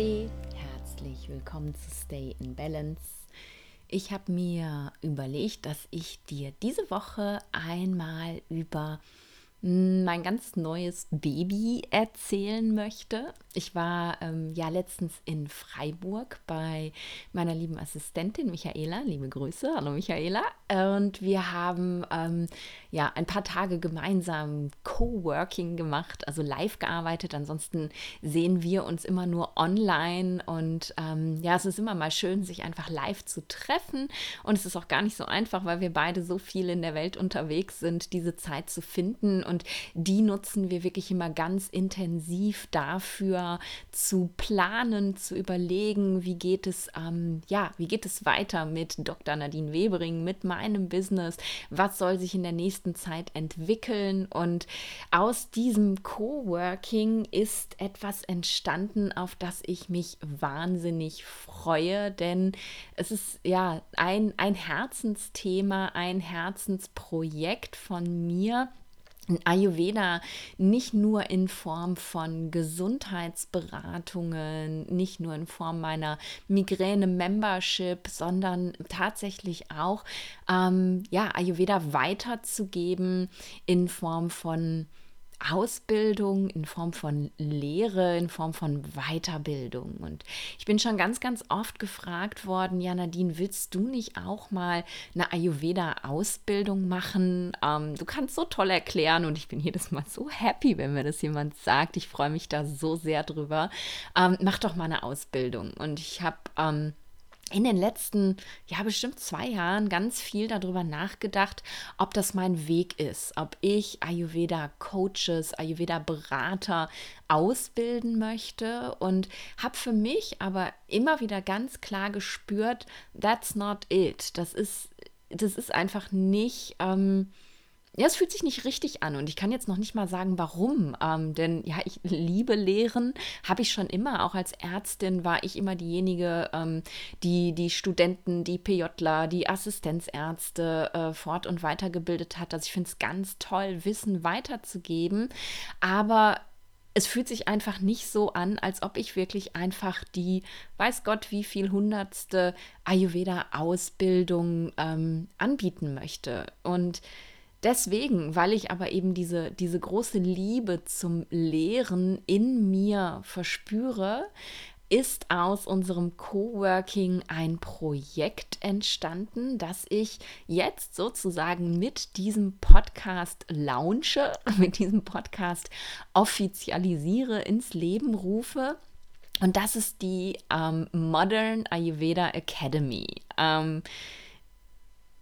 Namaste, herzlich willkommen zu Stay in Balance. Ich habe mir überlegt, dass ich dir diese Woche einmal über mein ganz neues Baby erzählen möchte. Ich war ähm, ja letztens in Freiburg bei meiner lieben Assistentin Michaela. Liebe Grüße, hallo Michaela. Und wir haben ähm, ja ein paar Tage gemeinsam Coworking gemacht, also live gearbeitet. Ansonsten sehen wir uns immer nur online. Und ähm, ja, es ist immer mal schön, sich einfach live zu treffen. Und es ist auch gar nicht so einfach, weil wir beide so viel in der Welt unterwegs sind, diese Zeit zu finden und die nutzen wir wirklich immer ganz intensiv dafür zu planen, zu überlegen, wie geht es, ähm, ja, wie geht es weiter mit Dr. Nadine Webering, mit meinem Business, was soll sich in der nächsten Zeit entwickeln und aus diesem Coworking ist etwas entstanden, auf das ich mich wahnsinnig freue, denn es ist ja ein, ein Herzensthema, ein Herzensprojekt von mir Ayurveda nicht nur in Form von Gesundheitsberatungen, nicht nur in Form meiner Migräne-Membership, sondern tatsächlich auch ähm, ja, Ayurveda weiterzugeben in Form von Ausbildung, in Form von Lehre, in Form von Weiterbildung. Und ich bin schon ganz, ganz oft gefragt worden, ja Nadine, willst du nicht auch mal eine Ayurveda-Ausbildung machen? Ähm, du kannst so toll erklären und ich bin jedes Mal so happy, wenn mir das jemand sagt. Ich freue mich da so sehr drüber. Ähm, mach doch mal eine Ausbildung. Und ich habe... Ähm, in den letzten, ja, bestimmt zwei Jahren ganz viel darüber nachgedacht, ob das mein Weg ist, ob ich Ayurveda-Coaches, Ayurveda-Berater ausbilden möchte und habe für mich aber immer wieder ganz klar gespürt, that's not it. Das ist, das ist einfach nicht. Ähm, ja, es fühlt sich nicht richtig an und ich kann jetzt noch nicht mal sagen, warum. Ähm, denn ja, ich liebe Lehren, habe ich schon immer. Auch als Ärztin war ich immer diejenige, ähm, die die Studenten, die PJler, die Assistenzärzte äh, fort- und weitergebildet hat. Also ich finde es ganz toll, Wissen weiterzugeben. Aber es fühlt sich einfach nicht so an, als ob ich wirklich einfach die, weiß Gott, wie viel hundertste Ayurveda-Ausbildung ähm, anbieten möchte. Und Deswegen, weil ich aber eben diese, diese große Liebe zum Lehren in mir verspüre, ist aus unserem Coworking ein Projekt entstanden, das ich jetzt sozusagen mit diesem Podcast launche, mit diesem Podcast offizialisiere, ins Leben rufe. Und das ist die ähm, Modern Ayurveda Academy. Ähm,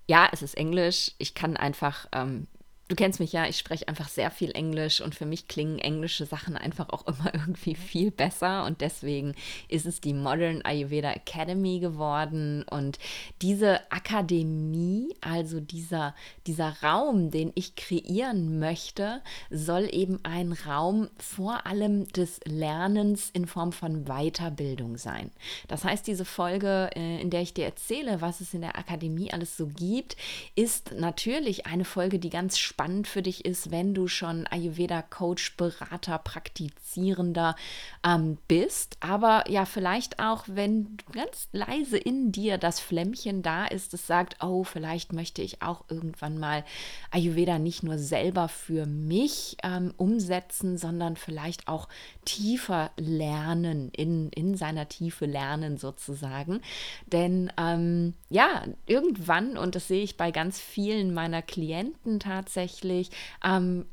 ja, es ist Englisch. Ich kann einfach ähm, Du kennst mich ja, ich spreche einfach sehr viel Englisch und für mich klingen englische Sachen einfach auch immer irgendwie viel besser und deswegen ist es die Modern Ayurveda Academy geworden und diese Akademie, also dieser, dieser Raum, den ich kreieren möchte, soll eben ein Raum vor allem des Lernens in Form von Weiterbildung sein. Das heißt, diese Folge, äh, in der ich dir erzähle, was es in der Akademie alles so gibt, ist natürlich eine Folge, die ganz spannend spannend für dich ist, wenn du schon Ayurveda-Coach, Berater, Praktizierender ähm, bist. Aber ja, vielleicht auch, wenn ganz leise in dir das Flämmchen da ist, das sagt, oh, vielleicht möchte ich auch irgendwann mal Ayurveda nicht nur selber für mich ähm, umsetzen, sondern vielleicht auch tiefer lernen, in, in seiner Tiefe lernen sozusagen. Denn ähm, ja, irgendwann, und das sehe ich bei ganz vielen meiner Klienten tatsächlich, tatsächlich ähm,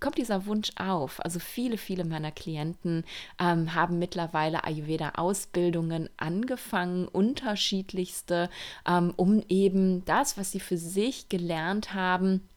kommt dieser Wunsch auf. Also viele, viele meiner Klienten ähm, haben mittlerweile Ayurveda-Ausbildungen angefangen, unterschiedlichste, ähm, um eben das, was sie für sich gelernt haben,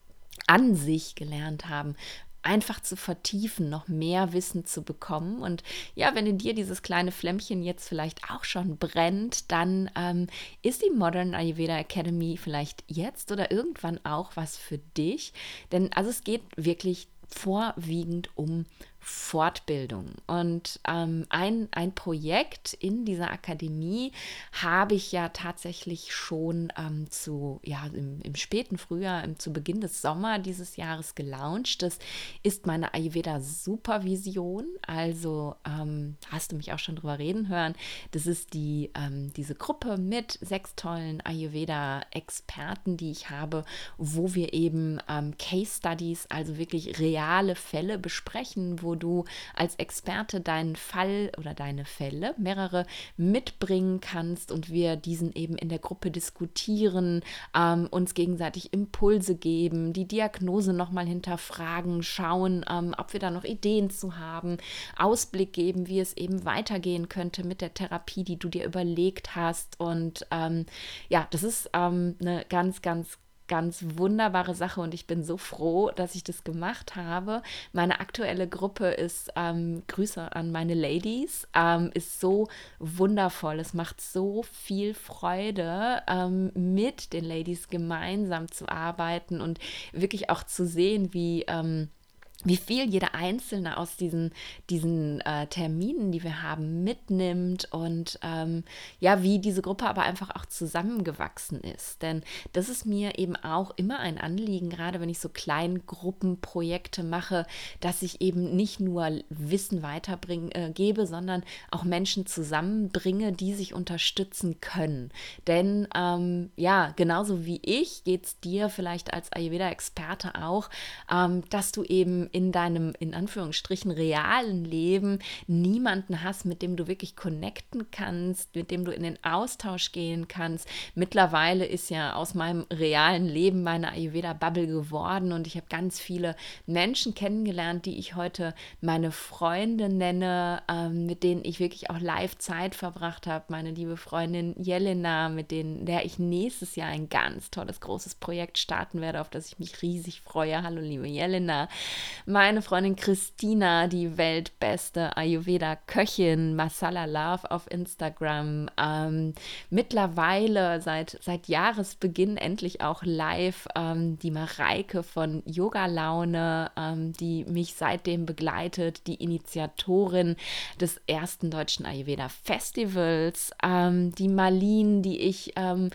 an sich gelernt haben, einfach zu vertiefen, noch mehr Wissen zu bekommen. Und ja, wenn in dir dieses kleine Flämmchen jetzt vielleicht auch schon brennt, dann ähm, ist die Modern Ayurveda Academy vielleicht jetzt oder irgendwann auch was für dich. Denn also es geht wirklich vorwiegend um Fortbildung. Und ähm, ein, ein Projekt in dieser Akademie habe ich ja tatsächlich schon ähm, zu, ja, im, im späten Frühjahr, im, zu Beginn des Sommers dieses Jahres gelauncht. Das ist meine Ayurveda-Supervision. Also ähm, hast du mich auch schon drüber reden hören. Das ist die, ähm, diese Gruppe mit sechs tollen Ayurveda-Experten, die ich habe, wo wir eben ähm, Case Studies, also wirklich reale Fälle besprechen, wo du als Experte deinen Fall oder deine Fälle, mehrere, mitbringen kannst und wir diesen eben in der Gruppe diskutieren, ähm, uns gegenseitig Impulse geben, die Diagnose nochmal hinterfragen, schauen, ähm, ob wir da noch Ideen zu haben, Ausblick geben, wie es eben weitergehen könnte mit der Therapie, die du dir überlegt hast. Und ähm, ja, das ist ähm, eine ganz, ganz ganz wunderbare Sache und ich bin so froh, dass ich das gemacht habe. Meine aktuelle Gruppe ist, ähm, Grüße an meine Ladies, ähm, ist so wundervoll. Es macht so viel Freude, ähm, mit den Ladies gemeinsam zu arbeiten und wirklich auch zu sehen, wie ähm, wie viel jeder Einzelne aus diesen, diesen äh, Terminen, die wir haben, mitnimmt und ähm, ja, wie diese Gruppe aber einfach auch zusammengewachsen ist. Denn das ist mir eben auch immer ein Anliegen, gerade wenn ich so Kleingruppenprojekte mache, dass ich eben nicht nur Wissen weiterbringe, äh, sondern auch Menschen zusammenbringe, die sich unterstützen können. Denn ähm, ja, genauso wie ich geht es dir vielleicht als Ayurveda-Experte auch, ähm, dass du eben in deinem, in Anführungsstrichen, realen Leben niemanden hast, mit dem du wirklich connecten kannst, mit dem du in den Austausch gehen kannst. Mittlerweile ist ja aus meinem realen Leben meine Ayurveda-Bubble geworden und ich habe ganz viele Menschen kennengelernt, die ich heute meine Freunde nenne, ähm, mit denen ich wirklich auch live Zeit verbracht habe. Meine liebe Freundin Jelena, mit denen, der ich nächstes Jahr ein ganz tolles, großes Projekt starten werde, auf das ich mich riesig freue. Hallo, liebe Jelena meine Freundin Christina, die weltbeste Ayurveda-Köchin, Masala Love auf Instagram. Ähm, mittlerweile seit, seit Jahresbeginn endlich auch live ähm, die Mareike von Yoga Laune, ähm, die mich seitdem begleitet, die Initiatorin des ersten deutschen Ayurveda Festivals, ähm, die Marlene, die ich ähm,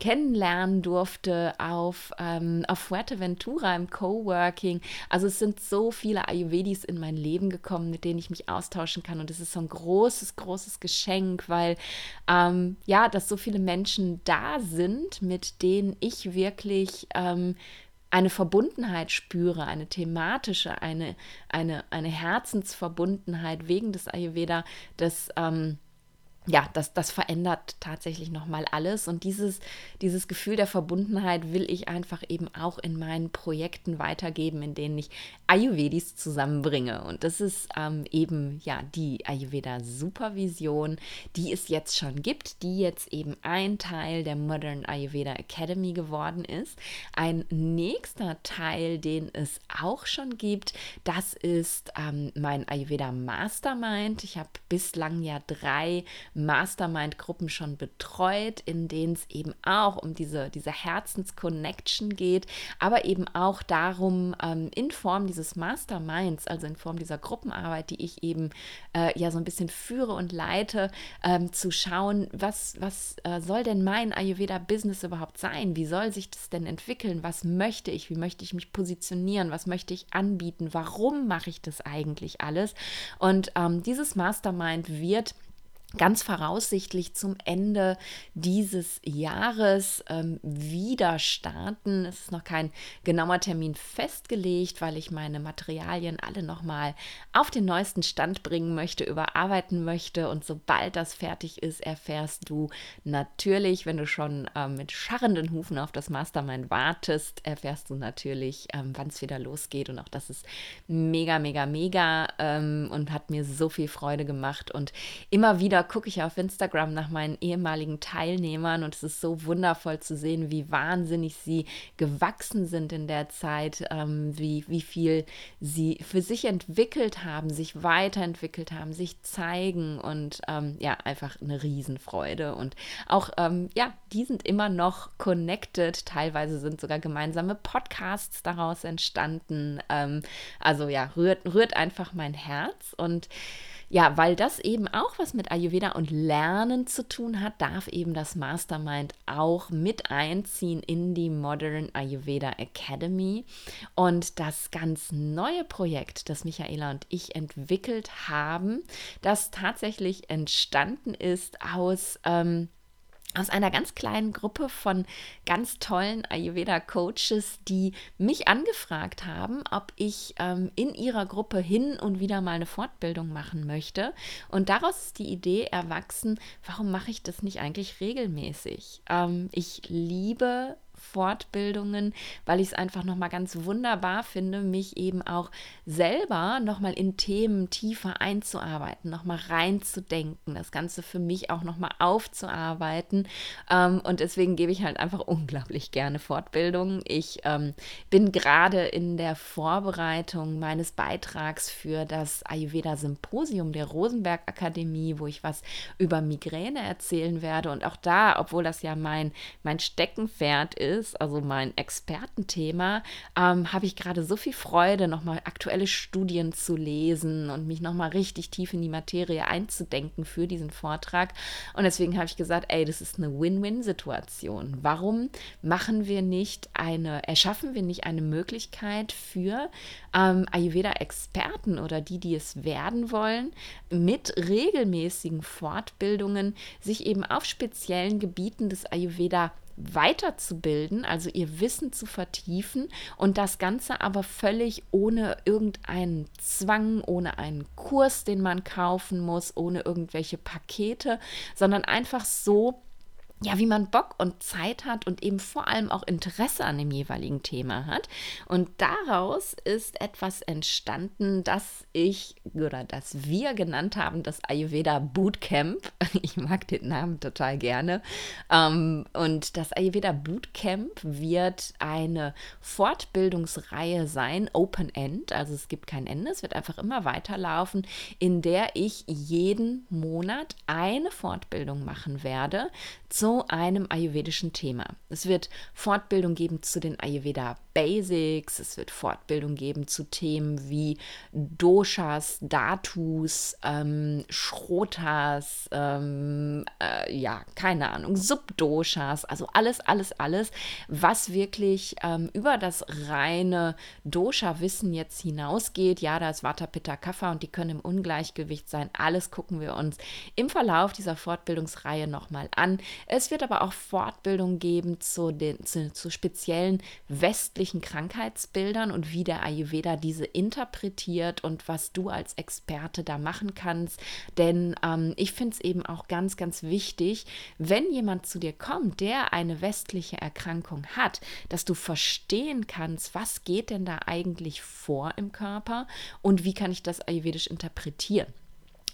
kennenlernen durfte auf, ähm, auf Fuerteventura im Coworking. Also es sind so viele Ayurvedis in mein Leben gekommen, mit denen ich mich austauschen kann. Und es ist so ein großes, großes Geschenk, weil ähm, ja, dass so viele Menschen da sind, mit denen ich wirklich ähm, eine Verbundenheit spüre, eine thematische, eine, eine, eine Herzensverbundenheit wegen des Ayurveda, das ähm, ja, das, das verändert tatsächlich nochmal alles. Und dieses, dieses Gefühl der Verbundenheit will ich einfach eben auch in meinen Projekten weitergeben, in denen ich Ayurvedis zusammenbringe. Und das ist ähm, eben ja die Ayurveda-Supervision, die es jetzt schon gibt, die jetzt eben ein Teil der Modern Ayurveda Academy geworden ist. Ein nächster Teil, den es auch schon gibt, das ist ähm, mein Ayurveda Mastermind. Ich habe bislang ja drei Mastermind-Gruppen schon betreut, in denen es eben auch um diese, diese Herzensconnection geht, aber eben auch darum, ähm, in Form dieses Masterminds, also in Form dieser Gruppenarbeit, die ich eben äh, ja so ein bisschen führe und leite, ähm, zu schauen, was, was äh, soll denn mein Ayurveda-Business überhaupt sein? Wie soll sich das denn entwickeln? Was möchte ich? Wie möchte ich mich positionieren? Was möchte ich anbieten? Warum mache ich das eigentlich alles? Und ähm, dieses Mastermind wird ganz voraussichtlich zum Ende dieses Jahres ähm, wieder starten. Es ist noch kein genauer Termin festgelegt, weil ich meine Materialien alle nochmal auf den neuesten Stand bringen möchte, überarbeiten möchte. Und sobald das fertig ist, erfährst du natürlich, wenn du schon ähm, mit scharrenden Hufen auf das Mastermind wartest, erfährst du natürlich, ähm, wann es wieder losgeht. Und auch das ist mega, mega, mega ähm, und hat mir so viel Freude gemacht. Und immer wieder gucke ich auf Instagram nach meinen ehemaligen Teilnehmern und es ist so wundervoll zu sehen, wie wahnsinnig sie gewachsen sind in der Zeit, ähm, wie, wie viel sie für sich entwickelt haben, sich weiterentwickelt haben, sich zeigen und ähm, ja, einfach eine Riesenfreude. Und auch, ähm, ja, die sind immer noch connected. Teilweise sind sogar gemeinsame Podcasts daraus entstanden. Ähm, also ja, rührt, rührt einfach mein Herz und ja, weil das eben auch was mit Ayurveda und Lernen zu tun hat, darf eben das Mastermind auch mit einziehen in die Modern Ayurveda Academy. Und das ganz neue Projekt, das Michaela und ich entwickelt haben, das tatsächlich entstanden ist aus ähm, aus einer ganz kleinen Gruppe von ganz tollen Ayurveda-Coaches, die mich angefragt haben, ob ich ähm, in ihrer Gruppe hin und wieder mal eine Fortbildung machen möchte. Und daraus ist die Idee erwachsen, warum mache ich das nicht eigentlich regelmäßig? Ähm, ich liebe Fortbildungen, weil ich es einfach nochmal ganz wunderbar finde, mich eben auch selber nochmal in Themen tiefer einzuarbeiten, nochmal reinzudenken, das Ganze für mich auch nochmal aufzuarbeiten. Ähm, und deswegen gebe ich halt einfach unglaublich gerne Fortbildungen. Ich ähm, bin gerade in der Vorbereitung meines Beitrags für das Ayurveda Symposium der Rosenberg Akademie, wo ich was über Migräne erzählen werde. Und auch da, obwohl das ja mein, mein Steckenpferd ist, ist, also mein Expertenthema, ähm, habe ich gerade so viel Freude, nochmal aktuelle Studien zu lesen und mich nochmal richtig tief in die Materie einzudenken für diesen Vortrag. Und deswegen habe ich gesagt, ey, das ist eine Win-Win-Situation. Warum machen wir nicht eine, erschaffen wir nicht eine Möglichkeit für ähm, Ayurveda-Experten oder die, die es werden wollen, mit regelmäßigen Fortbildungen sich eben auf speziellen Gebieten des Ayurveda weiterzubilden, also ihr Wissen zu vertiefen und das Ganze aber völlig ohne irgendeinen Zwang, ohne einen Kurs, den man kaufen muss, ohne irgendwelche Pakete, sondern einfach so, ja, wie man Bock und Zeit hat und eben vor allem auch Interesse an dem jeweiligen Thema hat. Und daraus ist etwas entstanden, das ich oder das wir genannt haben, das Ayurveda Bootcamp. Ich mag den Namen total gerne. Ähm, und das Ayurveda Bootcamp wird eine Fortbildungsreihe sein, Open End, also es gibt kein Ende, es wird einfach immer weiterlaufen, in der ich jeden Monat eine Fortbildung machen werde zu einem ayurvedischen Thema. Es wird Fortbildung geben zu den Ayurveda Basics, es wird Fortbildung geben zu Themen wie Doshas, Datus, ähm, Schrotas, ähm, äh, ja, keine Ahnung, Subdoshas, also alles, alles, alles, was wirklich ähm, über das reine Dosha-Wissen jetzt hinausgeht. Ja, da ist Vata, Pitta, Kapha und die können im Ungleichgewicht sein. Alles gucken wir uns im Verlauf dieser Fortbildungsreihe nochmal an. Es wird aber auch Fortbildung geben zu, den, zu, zu speziellen westlichen Krankheitsbildern und wie der Ayurveda diese interpretiert und was du als Experte da machen kannst. Denn ähm, ich finde es eben auch ganz, ganz wichtig, wenn jemand zu dir kommt, der eine westliche Erkrankung hat, dass du verstehen kannst, was geht denn da eigentlich vor im Körper und wie kann ich das ayurvedisch interpretieren.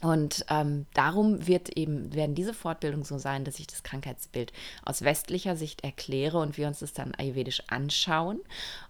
Und ähm, darum wird eben, werden diese Fortbildungen so sein, dass ich das Krankheitsbild aus westlicher Sicht erkläre und wir uns das dann ayurvedisch anschauen.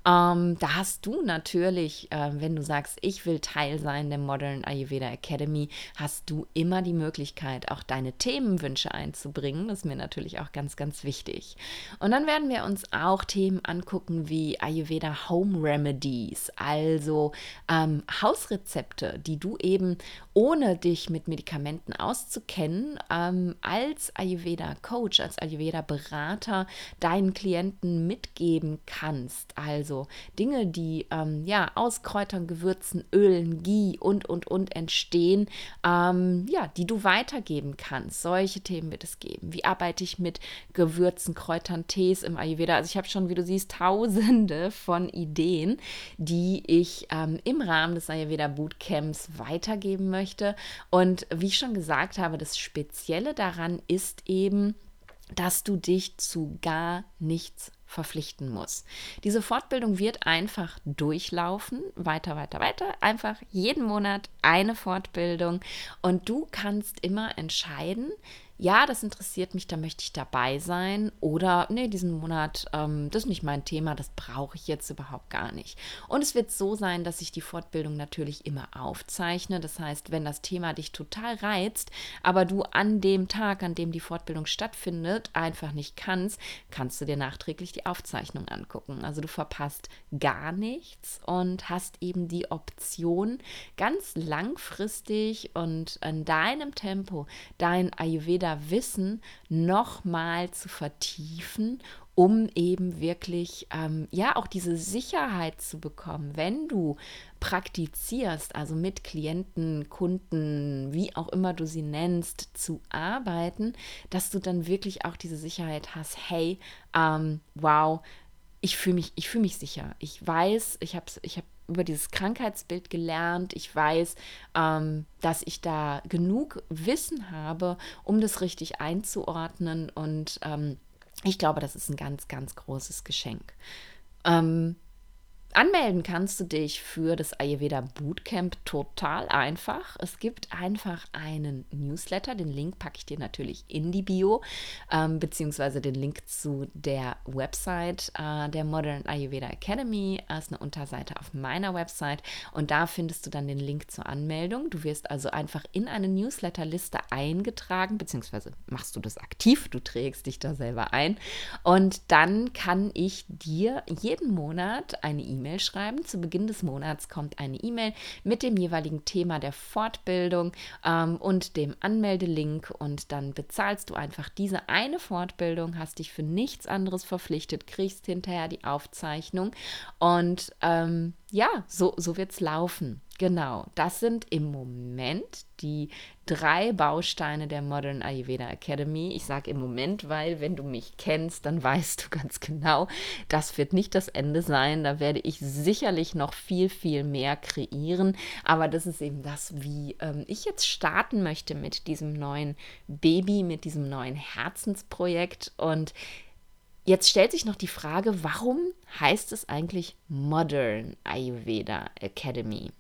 Ähm, da hast du natürlich, äh, wenn du sagst, ich will Teil sein der Modern Ayurveda Academy, hast du immer die Möglichkeit, auch deine Themenwünsche einzubringen. Das ist mir natürlich auch ganz, ganz wichtig. Und dann werden wir uns auch Themen angucken wie Ayurveda Home Remedies, also ähm, Hausrezepte, die du eben ohne dich mit Medikamenten auszukennen, ähm, als Ayurveda-Coach, als Ayurveda-Berater deinen Klienten mitgeben kannst. Also Dinge, die ähm, ja aus Kräutern, Gewürzen, Ölen, Ghee und, und, und entstehen, ähm, ja, die du weitergeben kannst. Solche Themen wird es geben. Wie arbeite ich mit Gewürzen, Kräutern, Tees im Ayurveda? Also ich habe schon, wie du siehst, tausende von Ideen, die ich ähm, im Rahmen des Ayurveda Bootcamps weitergeben möchte. Und wie ich schon gesagt habe, das Spezielle daran ist eben, dass du dich zu gar nichts verpflichten muss. Diese Fortbildung wird einfach durchlaufen, weiter, weiter, weiter, einfach jeden Monat eine Fortbildung. Und du kannst immer entscheiden, ja, das interessiert mich, da möchte ich dabei sein. Oder, nee, diesen Monat, ähm, das ist nicht mein Thema, das brauche ich jetzt überhaupt gar nicht. Und es wird so sein, dass ich die Fortbildung natürlich immer aufzeichne. Das heißt, wenn das Thema dich total reizt, aber du an dem Tag, an dem die Fortbildung stattfindet, einfach nicht kannst, kannst du dir nachträglich die Aufzeichnung angucken. Also du verpasst gar nichts und hast eben die Option, ganz langfristig und in deinem Tempo dein Ayurveda Wissen nochmal zu vertiefen, um eben wirklich, ähm, ja, auch diese Sicherheit zu bekommen, wenn du praktizierst, also mit Klienten, Kunden, wie auch immer du sie nennst, zu arbeiten, dass du dann wirklich auch diese Sicherheit hast, hey, ähm, wow, ich fühle mich, ich fühle mich sicher. Ich weiß, ich habe ich hab über dieses Krankheitsbild gelernt. Ich weiß, ähm, dass ich da genug Wissen habe, um das richtig einzuordnen. Und ähm, ich glaube, das ist ein ganz, ganz großes Geschenk. Ähm, Anmelden kannst du dich für das Ayurveda Bootcamp total einfach. Es gibt einfach einen Newsletter, den Link packe ich dir natürlich in die Bio, ähm, beziehungsweise den Link zu der Website äh, der Modern Ayurveda Academy. Das ist eine Unterseite auf meiner Website und da findest du dann den Link zur Anmeldung. Du wirst also einfach in eine Newsletterliste eingetragen, beziehungsweise machst du das aktiv, du trägst dich da selber ein und dann kann ich dir jeden Monat eine E-Mail E-Mail schreiben. Zu Beginn des Monats kommt eine E-Mail mit dem jeweiligen Thema der Fortbildung ähm, und dem Anmeldelink und dann bezahlst du einfach diese eine Fortbildung, hast dich für nichts anderes verpflichtet, kriegst hinterher die Aufzeichnung und ähm, ja, so, so wird es laufen. Genau, das sind im Moment die drei Bausteine der Modern Ayurveda Academy. Ich sage im Moment, weil wenn du mich kennst, dann weißt du ganz genau, das wird nicht das Ende sein. Da werde ich sicherlich noch viel, viel mehr kreieren. Aber das ist eben das, wie ähm, ich jetzt starten möchte mit diesem neuen Baby, mit diesem neuen Herzensprojekt. Und Jetzt stellt sich noch die Frage, warum heißt es eigentlich Modern Ayurveda Academy?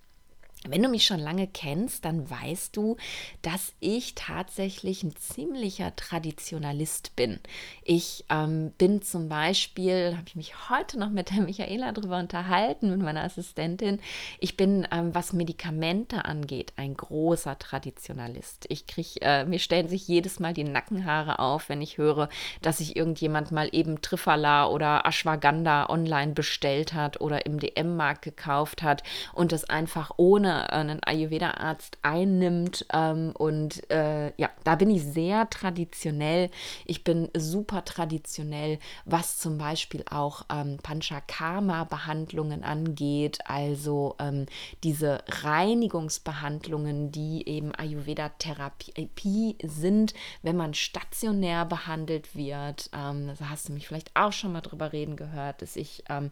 Wenn du mich schon lange kennst, dann weißt du, dass ich tatsächlich ein ziemlicher Traditionalist bin. Ich ähm, bin zum Beispiel, habe ich mich heute noch mit der Michaela darüber unterhalten, mit meiner Assistentin, ich bin, ähm, was Medikamente angeht, ein großer Traditionalist. Ich kriege, äh, mir stellen sich jedes Mal die Nackenhaare auf, wenn ich höre, dass sich irgendjemand mal eben Trifala oder Ashwagandha online bestellt hat oder im DM-Markt gekauft hat und das einfach ohne ohne einen Ayurveda-Arzt einnimmt. Ähm, und äh, ja, da bin ich sehr traditionell. Ich bin super traditionell, was zum Beispiel auch ähm, Panchakarma-Behandlungen angeht, also ähm, diese Reinigungsbehandlungen, die eben Ayurveda-Therapie sind, wenn man stationär behandelt wird. Ähm, da hast du mich vielleicht auch schon mal drüber reden gehört, dass ich ähm,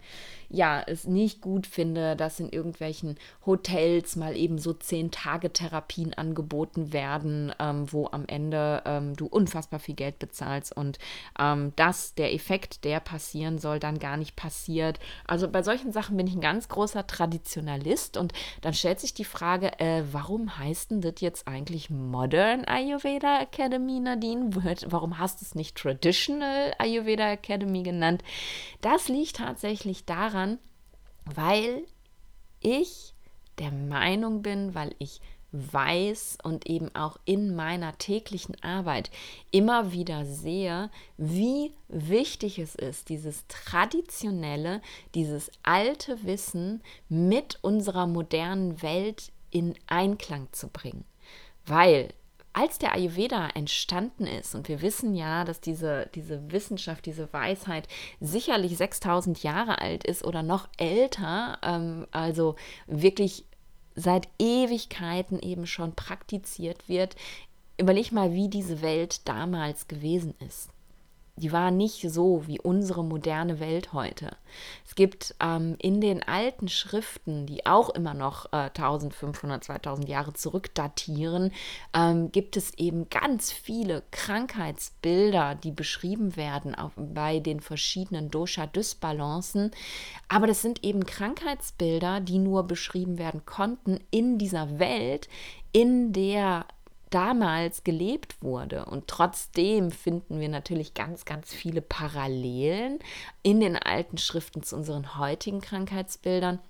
ja es nicht gut finde, dass in irgendwelchen Hotels jetzt mal eben so zehn Tage Therapien angeboten werden, ähm, wo am Ende ähm, du unfassbar viel Geld bezahlst und ähm, dass der Effekt, der passieren soll, dann gar nicht passiert. Also bei solchen Sachen bin ich ein ganz großer Traditionalist und dann stellt sich die Frage, äh, warum heißt denn das jetzt eigentlich Modern Ayurveda Academy, Nadine? Warum hast du es nicht Traditional Ayurveda Academy genannt? Das liegt tatsächlich daran, weil ich der Meinung bin, weil ich weiß und eben auch in meiner täglichen Arbeit immer wieder sehe, wie wichtig es ist, dieses traditionelle, dieses alte Wissen mit unserer modernen Welt in Einklang zu bringen. Weil als der Ayurveda entstanden ist, und wir wissen ja, dass diese, diese Wissenschaft, diese Weisheit sicherlich 6000 Jahre alt ist oder noch älter, ähm, also wirklich seit Ewigkeiten eben schon praktiziert wird. Überleg mal, wie diese Welt damals gewesen ist. Die war nicht so wie unsere moderne Welt heute. Es gibt ähm, in den alten Schriften, die auch immer noch äh, 1500, 2000 Jahre zurückdatieren, ähm, gibt es eben ganz viele Krankheitsbilder, die beschrieben werden auf, bei den verschiedenen Dosha-Dysbalancen. Aber das sind eben Krankheitsbilder, die nur beschrieben werden konnten in dieser Welt, in der damals gelebt wurde. Und trotzdem finden wir natürlich ganz, ganz viele Parallelen in den alten Schriften zu unseren heutigen Krankheitsbildern.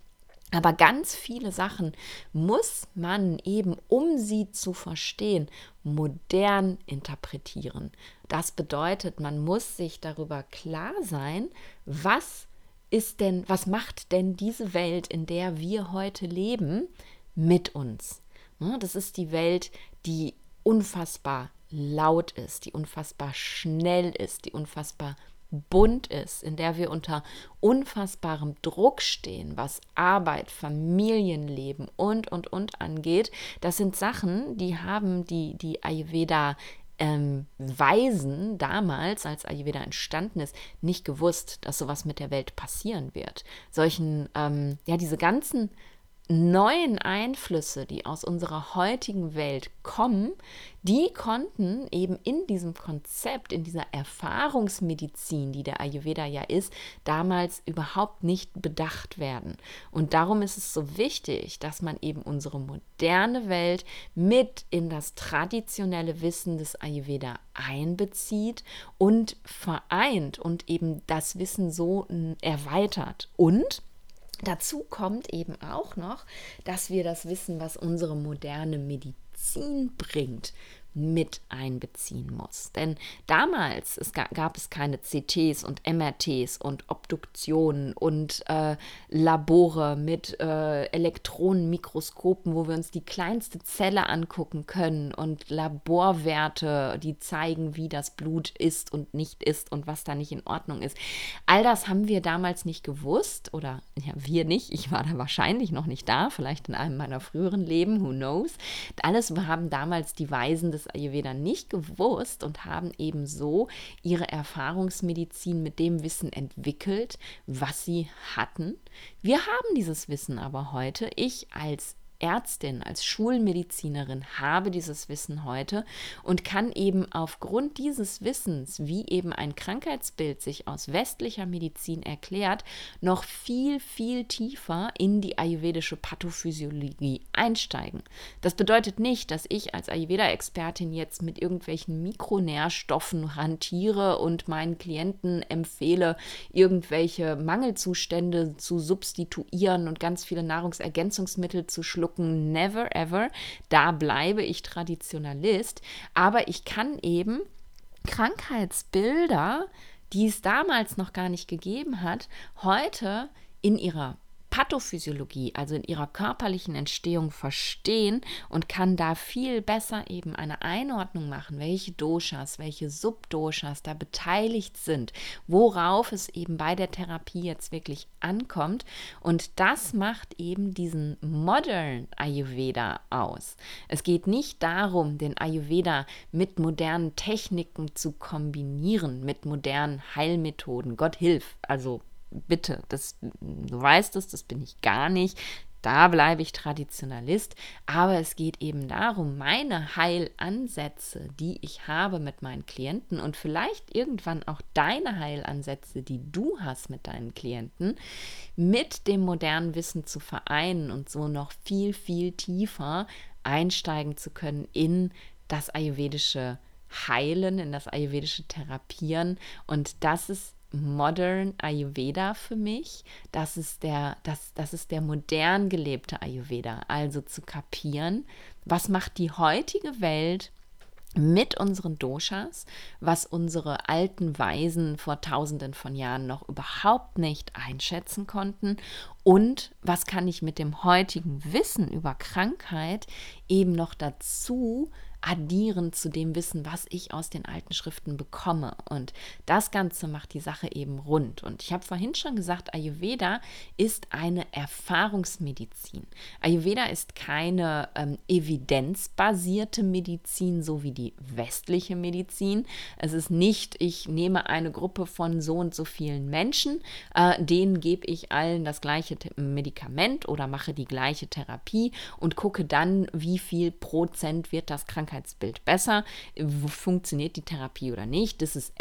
Aber ganz viele Sachen muss man eben, um sie zu verstehen, modern interpretieren. Das bedeutet, man muss sich darüber klar sein, was ist denn, was macht denn diese Welt, in der wir heute leben, mit uns? Ne, das ist die Welt, die unfassbar laut ist, die unfassbar schnell ist, die unfassbar bunt ist, in der wir unter unfassbarem Druck stehen, was Arbeit, Familienleben und, und, und angeht. Das sind Sachen, die haben die, die Ayurveda ähm, Weisen damals, als Ayurveda entstanden ist, nicht gewusst, dass sowas mit der Welt passieren wird. Solchen, ähm, ja, diese ganzen neuen Einflüsse, die aus unserer heutigen Welt kommen, die konnten eben in diesem Konzept, in dieser Erfahrungsmedizin, die der Ayurveda ja ist, damals überhaupt nicht bedacht werden. Und darum ist es so wichtig, dass man eben unsere moderne Welt mit in das traditionelle Wissen des Ayurveda einbezieht und vereint und eben das Wissen so erweitert. Und Dazu kommt eben auch noch, dass wir das Wissen, was unsere moderne Medizin bringt, mit einbeziehen muss. Denn damals es gab, gab es keine CTs und MRTs und Obduktionen und äh, Labore mit äh, Elektronenmikroskopen, wo wir uns die kleinste Zelle angucken können und Laborwerte, die zeigen, wie das Blut ist und nicht ist und was da nicht in Ordnung ist. All das haben wir damals nicht gewusst oder ja, wir nicht. Ich war da wahrscheinlich noch nicht da, vielleicht in einem meiner früheren Leben, who knows. Alles haben damals die Weisen des Ayurveda nicht gewusst und haben eben so ihre Erfahrungsmedizin mit dem Wissen entwickelt, was sie hatten. Wir haben dieses Wissen aber heute. Ich als Ärztin, als Schulmedizinerin habe dieses Wissen heute und kann eben aufgrund dieses Wissens, wie eben ein Krankheitsbild sich aus westlicher Medizin erklärt, noch viel, viel tiefer in die ayurvedische Pathophysiologie einsteigen. Das bedeutet nicht, dass ich als Ayurveda-Expertin jetzt mit irgendwelchen Mikronährstoffen hantiere und meinen Klienten empfehle, irgendwelche Mangelzustände zu substituieren und ganz viele Nahrungsergänzungsmittel zu schlucken schlucken, never ever. Da bleibe ich Traditionalist. Aber ich kann eben Krankheitsbilder, die es damals noch gar nicht gegeben hat, heute in ihrer Pathophysiologie, also in ihrer körperlichen Entstehung verstehen und kann da viel besser eben eine Einordnung machen, welche Doshas, welche Subdoshas da beteiligt sind, worauf es eben bei der Therapie jetzt wirklich ankommt. Und das macht eben diesen Modern Ayurveda aus. Es geht nicht darum, den Ayurveda mit modernen Techniken zu kombinieren, mit modernen Heilmethoden. Gott hilf, also bitte, das, du weißt es, das bin ich gar nicht. Da bleibe ich Traditionalist, aber es geht eben darum, meine Heilansätze, die ich habe mit meinen Klienten und vielleicht irgendwann auch deine Heilansätze, die du hast mit deinen Klienten, mit dem modernen Wissen zu vereinen und so noch viel, viel tiefer einsteigen zu können in das ayurvedische Heilen, in das ayurvedische Therapieren. Und das ist Modern Ayurveda für mich. Das ist der, das, das ist der modern gelebte Ayurveda. Also zu kapieren, was macht die heutige Welt mit unseren Doshas, was unsere alten Weisen vor tausenden von Jahren noch überhaupt nicht einschätzen konnten Und was kann ich mit dem heutigen Wissen über Krankheit eben noch dazu addieren zu dem Wissen, was ich aus den alten Schriften bekomme. Und das Ganze macht die Sache eben rund. Und ich habe vorhin schon gesagt, Ayurveda ist eine Erfahrungsmedizin. Ayurveda ist keine ähm, evidenzbasierte Medizin, so wie die westliche Medizin. Es ist nicht, ich nehme eine Gruppe von so und so vielen Menschen, äh, denen gebe ich allen das gleiche Medikament oder mache die gleiche Therapie und gucke dann, wie viel Prozent wird das krank Krankheitsbild besser, funktioniert die Therapie oder nicht. Das ist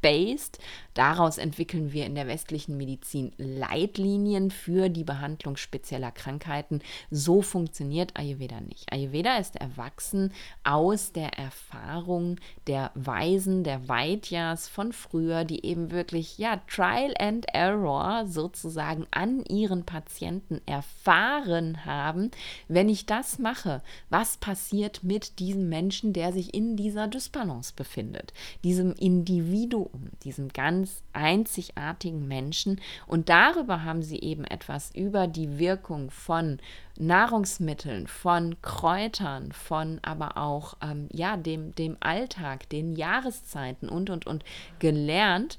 evidence-based. Daraus entwickeln wir in der westlichen Medizin Leitlinien für die Behandlung spezieller Krankheiten. So funktioniert Ayurveda nicht. Ayurveda ist erwachsen aus der Erfahrung der Weisen, der Vaidyas von früher, die eben wirklich, ja, Trial and Error sozusagen an ihren Patienten erfahren haben. Wenn ich das mache, was passiert mit diesem Menschen, der sich in dieser Dysbalance befindet, diesem Individuum, diesem ganz einzigartigen Menschen. Und darüber haben sie eben etwas über die Wirkung von Nahrungsmitteln, von Kräutern, von aber auch ähm, ja, dem, dem Alltag, den Jahreszeiten und, und, und gelernt.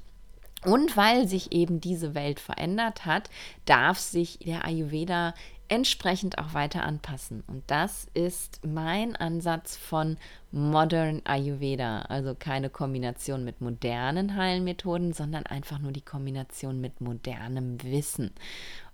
Und weil sich eben diese Welt verändert hat, darf sich der Ayurveda entsprechend auch weiter anpassen. Und das ist mein Ansatz von Modern Ayurveda. Also keine Kombination mit modernen Heilmethoden, sondern einfach nur die Kombination mit modernem Wissen.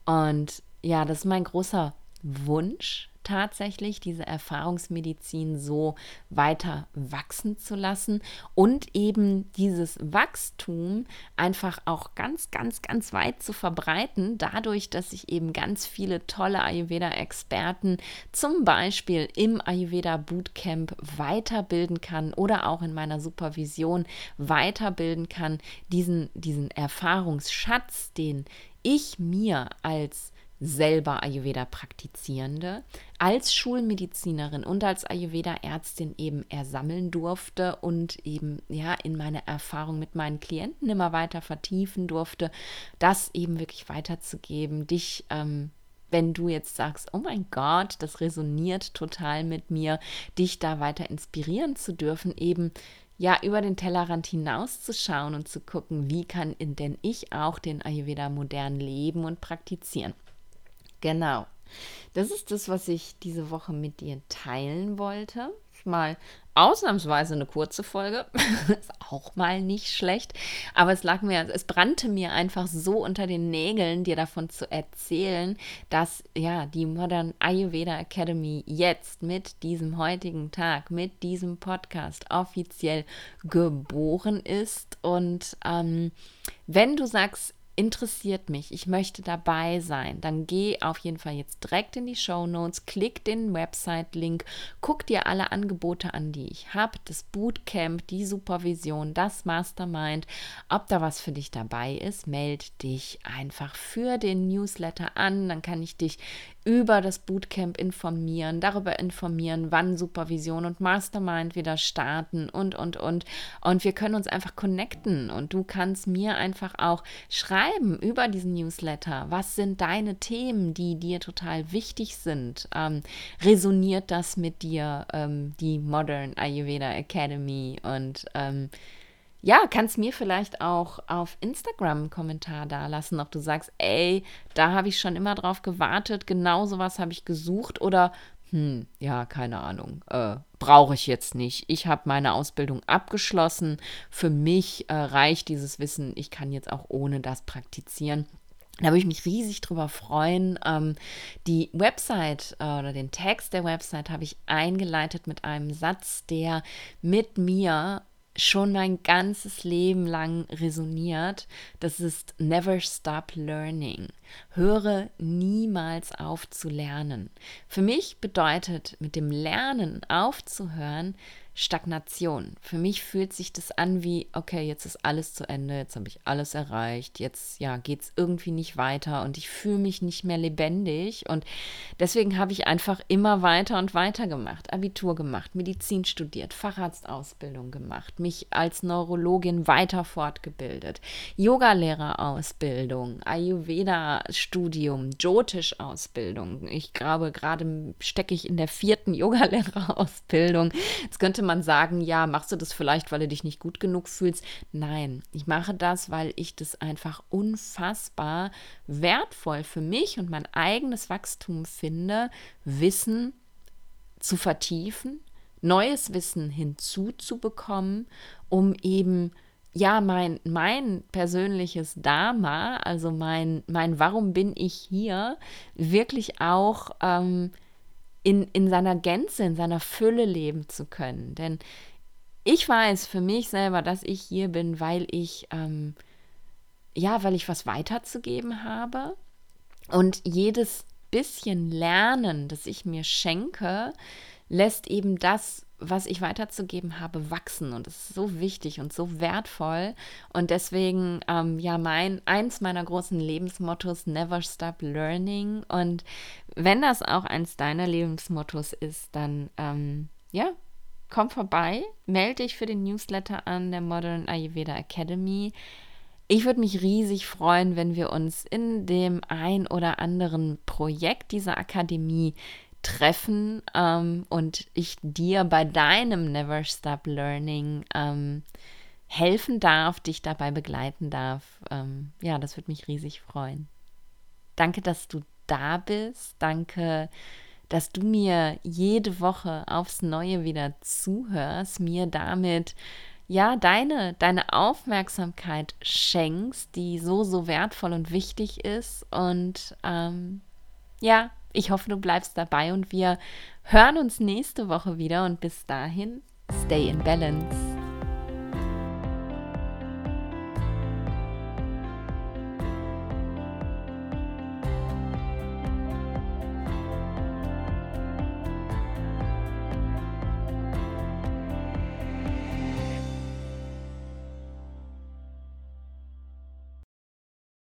Und ja, das ist mein großer Wunsch tatsächlich, diese Erfahrungsmedizin so weiter wachsen zu lassen und eben dieses Wachstum einfach auch ganz, ganz, ganz weit zu verbreiten, dadurch, dass ich eben ganz viele tolle Ayurveda-Experten zum Beispiel im Ayurveda Bootcamp weiterbilden kann oder auch in meiner Supervision weiterbilden kann, diesen, diesen Erfahrungsschatz, den ich mir als selber Ayurveda praktizierende, als Schulmedizinerin und als Ayurveda-Ärztin eben ersammeln durfte und eben ja in meine Erfahrung mit meinen Klienten immer weiter vertiefen durfte, das eben wirklich weiterzugeben, dich ähm, wenn du jetzt sagst, oh mein Gott, das resoniert total mit mir, dich da weiter inspirieren zu dürfen, eben ja über den Tellerrand hinauszuschauen und zu gucken, wie kann denn ich auch den Ayurveda modern leben und praktizieren. Genau. Das ist das, was ich diese Woche mit dir teilen wollte. Mal ausnahmsweise eine kurze Folge. ist auch mal nicht schlecht. Aber es lag mir, es brannte mir einfach so unter den Nägeln, dir davon zu erzählen, dass ja die Modern Ayurveda Academy jetzt mit diesem heutigen Tag, mit diesem Podcast offiziell geboren ist. Und ähm, wenn du sagst, interessiert mich, ich möchte dabei sein, dann geh auf jeden Fall jetzt direkt in die Show Notes, klick den Website-Link, guck dir alle Angebote an, die ich habe, das Bootcamp, die Supervision, das Mastermind. Ob da was für dich dabei ist, meld dich einfach für den Newsletter an, dann kann ich dich über das Bootcamp informieren, darüber informieren, wann Supervision und Mastermind wieder starten und, und, und. Und wir können uns einfach connecten und du kannst mir einfach auch schreiben über diesen Newsletter. Was sind deine Themen, die dir total wichtig sind? Ähm, resoniert das mit dir, ähm, die Modern Ayurveda Academy? Und ähm, ja, kannst mir vielleicht auch auf Instagram einen Kommentar da lassen, ob du sagst, ey, da habe ich schon immer drauf gewartet, genau sowas habe ich gesucht oder hm, ja, keine Ahnung, äh, brauche ich jetzt nicht. Ich habe meine Ausbildung abgeschlossen. Für mich äh, reicht dieses Wissen. Ich kann jetzt auch ohne das praktizieren. Da würde ich mich riesig drüber freuen. Ähm, die Website äh, oder den Text der Website habe ich eingeleitet mit einem Satz, der mit mir schon mein ganzes Leben lang resoniert. Das ist Never Stop Learning. Höre niemals auf zu lernen. Für mich bedeutet mit dem Lernen aufzuhören, Stagnation. Für mich fühlt sich das an wie, okay, jetzt ist alles zu Ende, jetzt habe ich alles erreicht, jetzt ja, geht es irgendwie nicht weiter und ich fühle mich nicht mehr lebendig. Und deswegen habe ich einfach immer weiter und weiter gemacht. Abitur gemacht, Medizin studiert, Facharztausbildung gemacht, mich als Neurologin weiter fortgebildet, Yogalehrerausbildung, Ayurveda-Studium, Jyotish-Ausbildung. Ich glaube, gerade stecke ich in der vierten Yogalehrerausbildung. Jetzt könnte man sagen, ja, machst du das vielleicht, weil du dich nicht gut genug fühlst? Nein, ich mache das, weil ich das einfach unfassbar wertvoll für mich und mein eigenes Wachstum finde, Wissen zu vertiefen, neues Wissen hinzuzubekommen, um eben ja, mein, mein persönliches Dharma, also mein, mein Warum bin ich hier, wirklich auch ähm, in, in seiner Gänze, in seiner Fülle leben zu können. Denn ich weiß für mich selber, dass ich hier bin, weil ich, ähm, ja, weil ich was weiterzugeben habe. Und jedes bisschen Lernen, das ich mir schenke, lässt eben das, was ich weiterzugeben habe, wachsen. Und das ist so wichtig und so wertvoll. Und deswegen, ähm, ja, mein, eins meiner großen Lebensmottos, never stop learning. Und wenn das auch eins deiner Lebensmottos ist, dann, ähm, ja, komm vorbei, melde dich für den Newsletter an der Modern Ayurveda Academy. Ich würde mich riesig freuen, wenn wir uns in dem ein oder anderen Projekt dieser Akademie treffen ähm, und ich dir bei deinem Never Stop Learning ähm, helfen darf, dich dabei begleiten darf. Ähm, ja, das würde mich riesig freuen. Danke, dass du da bist. Danke, dass du mir jede Woche aufs Neue wieder zuhörst, mir damit ja deine, deine Aufmerksamkeit schenkst, die so, so wertvoll und wichtig ist. Und ähm, ja, ich hoffe, du bleibst dabei und wir hören uns nächste Woche wieder und bis dahin, stay in balance.